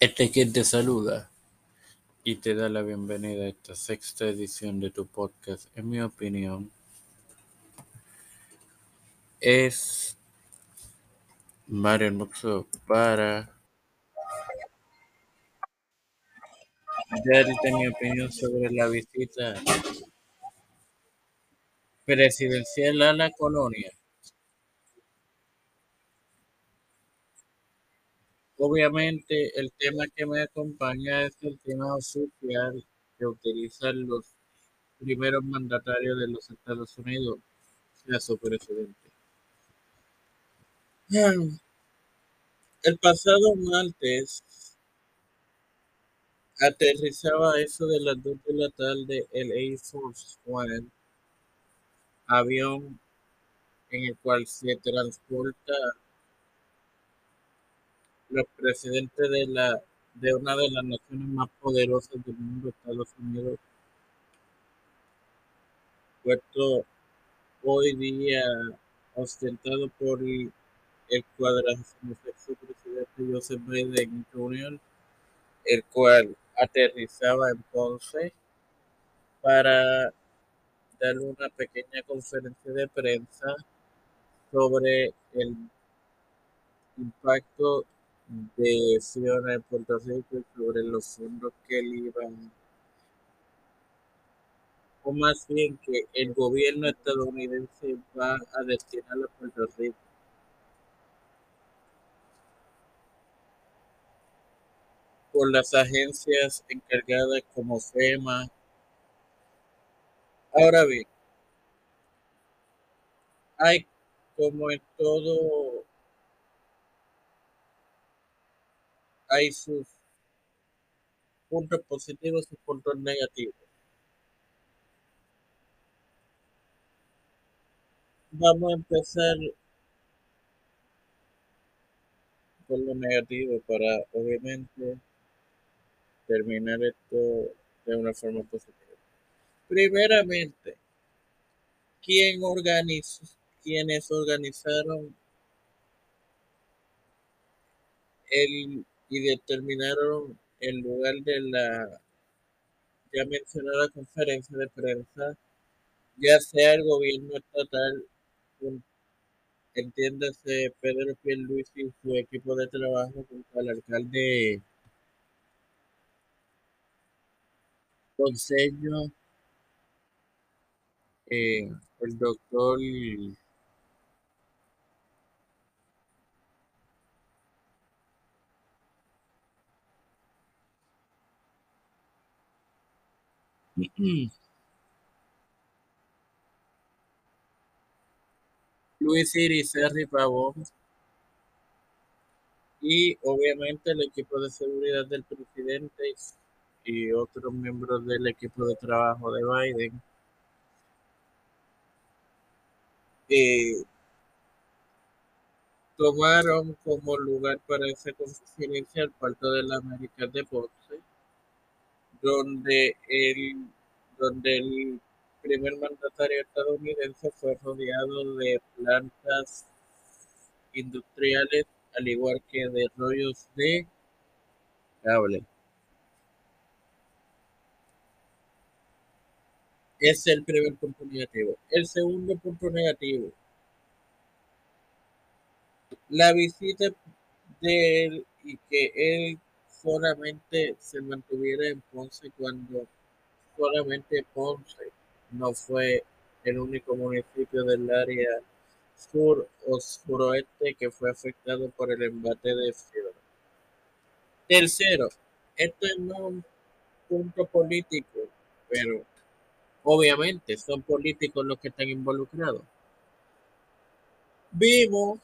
Este es quien te saluda y te da la bienvenida a esta sexta edición de tu podcast. En mi opinión, es Mario Moxo para darte mi opinión sobre la visita presidencial a la colonia. Obviamente el tema que me acompaña es el tema social que utilizan los primeros mandatarios de los Estados Unidos, sea su presidente. El pasado martes aterrizaba eso de las 2 de la tarde el Air Force One, avión en el cual se transporta los presidentes de la de una de las naciones más poderosas del mundo, Estados Unidos, puesto hoy día ostentado por el, el sexto presidente Joseph Biden Jr., el cual aterrizaba en Ponce para dar una pequeña conferencia de prensa sobre el impacto de Fiona en Puerto Rico sobre los fondos que le iban, o más bien que el gobierno estadounidense va a destinar a Puerto Rico. por las agencias encargadas como FEMA. Ahora bien, hay como en todo hay sus puntos positivos y puntos negativos. Vamos a empezar con lo negativo para obviamente terminar esto de una forma positiva. Primeramente, ¿quién organizó, quienes organizaron el y determinaron el lugar de la ya mencionada conferencia de prensa, ya sea el gobierno estatal, entiéndase Pedro Luis y su equipo de trabajo junto al alcalde Consejo, eh, el doctor Luis Serri Pavón y obviamente el equipo de seguridad del presidente y otros miembros del equipo de trabajo de Biden. Eh, tomaron como lugar para esa conferencia el Puerto de la América de Ponce donde el, donde el primer mandatario estadounidense fue rodeado de plantas industriales, al igual que de rollos de cable. Es el primer punto negativo. El segundo punto negativo. La visita de él y que él solamente se mantuviera en Ponce cuando solamente Ponce no fue el único municipio del área sur o suroeste que fue afectado por el embate de fiebre. Tercero, esto es un punto político, pero obviamente son políticos los que están involucrados. Vimos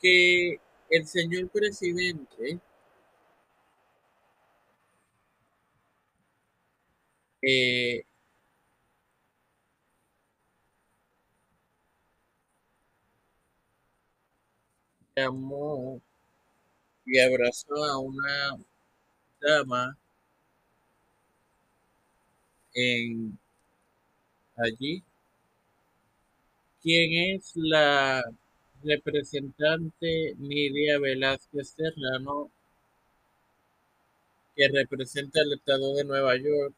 que el señor presidente Eh, llamó y abrazó a una dama en allí, quien es la representante Nidia Velázquez Serrano que representa el estado de Nueva York.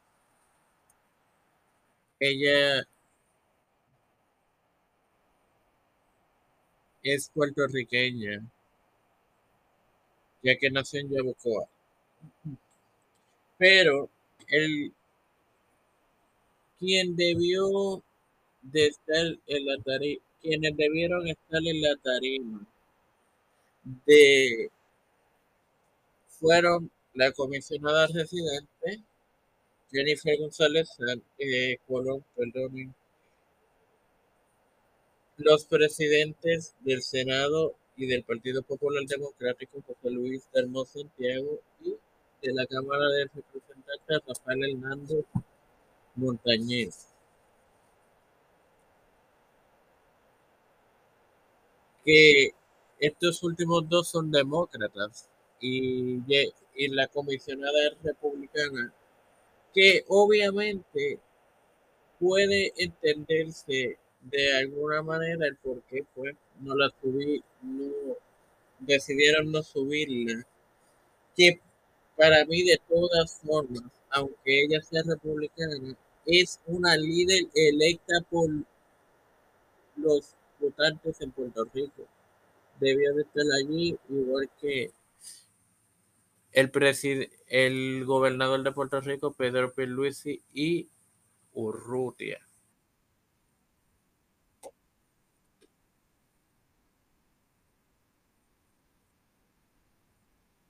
Ella es puertorriqueña, ya que nació en Yabucoa. Pero el quien debió de estar en la tarima, quienes debieron estar en la tarima de fueron la comisionada residente Jennifer González eh, Colón, perdón, los presidentes del Senado y del Partido Popular Democrático, José Luis Termo Santiago, y de la Cámara de Representantes, Rafael Hernández Montañez. Que estos últimos dos son demócratas y, y la comisionada es republicana, que obviamente puede entenderse de alguna manera el por qué pues no la subí, no decidieron no subirla, que para mí de todas formas, aunque ella sea republicana, es una líder electa por los votantes en Puerto Rico. Debió de estar allí, igual que el, el gobernador de Puerto Rico, Pedro Pierluisi y Urrutia.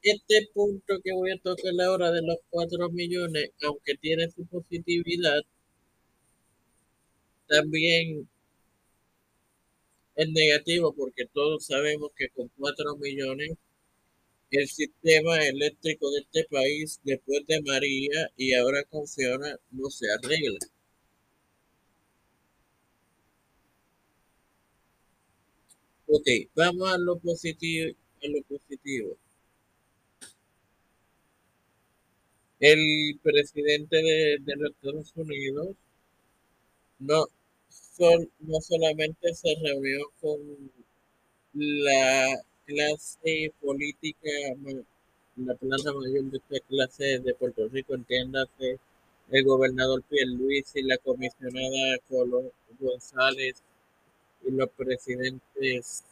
Este punto que voy a tocar ahora de los 4 millones, aunque tiene su positividad, también es negativo porque todos sabemos que con 4 millones el sistema eléctrico de este país después de María y ahora con Fiona no se arregla. Ok, vamos a lo positivo. A lo positivo. El presidente de, los Estados Unidos no, no solamente se reunió con la clase política, la plaza mayor de esta clase de Puerto Rico, entiéndase el gobernador Luis y la comisionada Colón González y los presidentes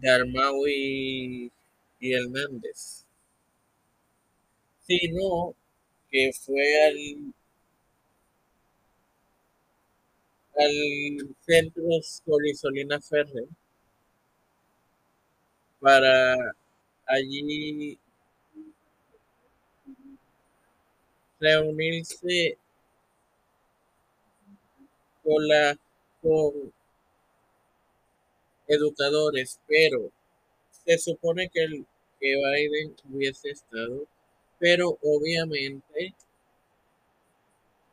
de Armau y, y Hernández. Sino que fue al, al centro Solisolina Ferre para allí reunirse con la con educadores, pero se supone que el que Biden hubiese estado pero obviamente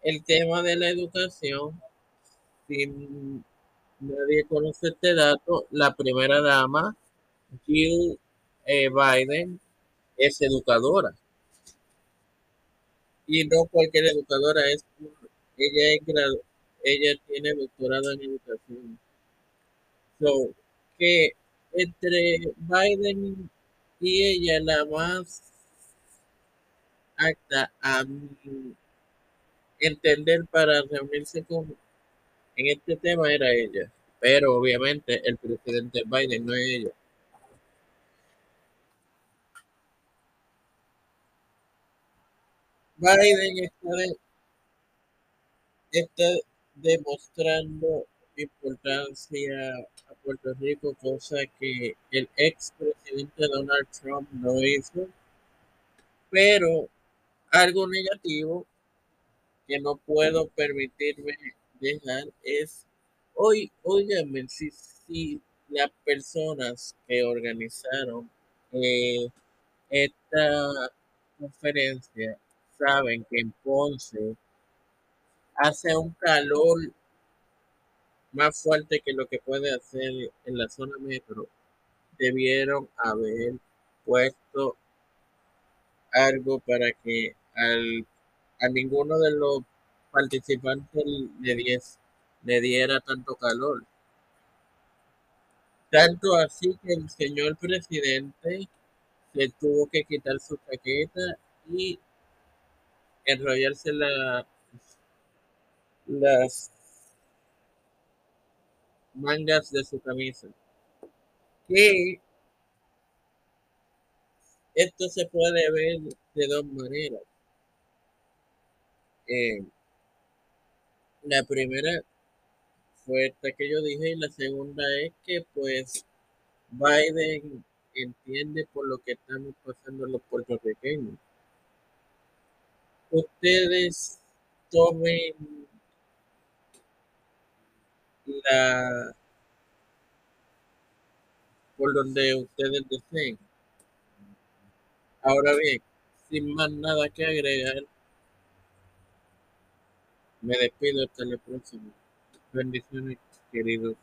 el tema de la educación, si nadie conoce este dato, la primera dama, Jill eh, Biden, es educadora. Y no cualquier educadora, es ella, es ella tiene doctorado en educación. So, que entre Biden y ella la más acta a entender para reunirse con en este tema era ella, pero obviamente el presidente Biden no es ella. Biden está, demostrando importancia a Puerto Rico, cosa que el ex presidente Donald Trump no hizo, pero algo negativo que no puedo permitirme dejar es, hoy, óigame, si, si las personas que organizaron eh, esta conferencia saben que en Ponce hace un calor más fuerte que lo que puede hacer en la zona metro, debieron haber puesto algo para que al, a ninguno de los participantes le, le diera tanto calor. Tanto así que el señor presidente que tuvo que quitar su chaqueta y enrollarse la, las mangas de su camisa. Que esto se puede ver de dos maneras. Eh, la primera fue esta que yo dije y la segunda es que pues Biden entiende por lo que estamos pasando los puertorriqueños. Ustedes tomen la por donde ustedes deseen. Ahora bien, sin más nada que agregar, me despido hasta la próxima. Bendiciones, queridos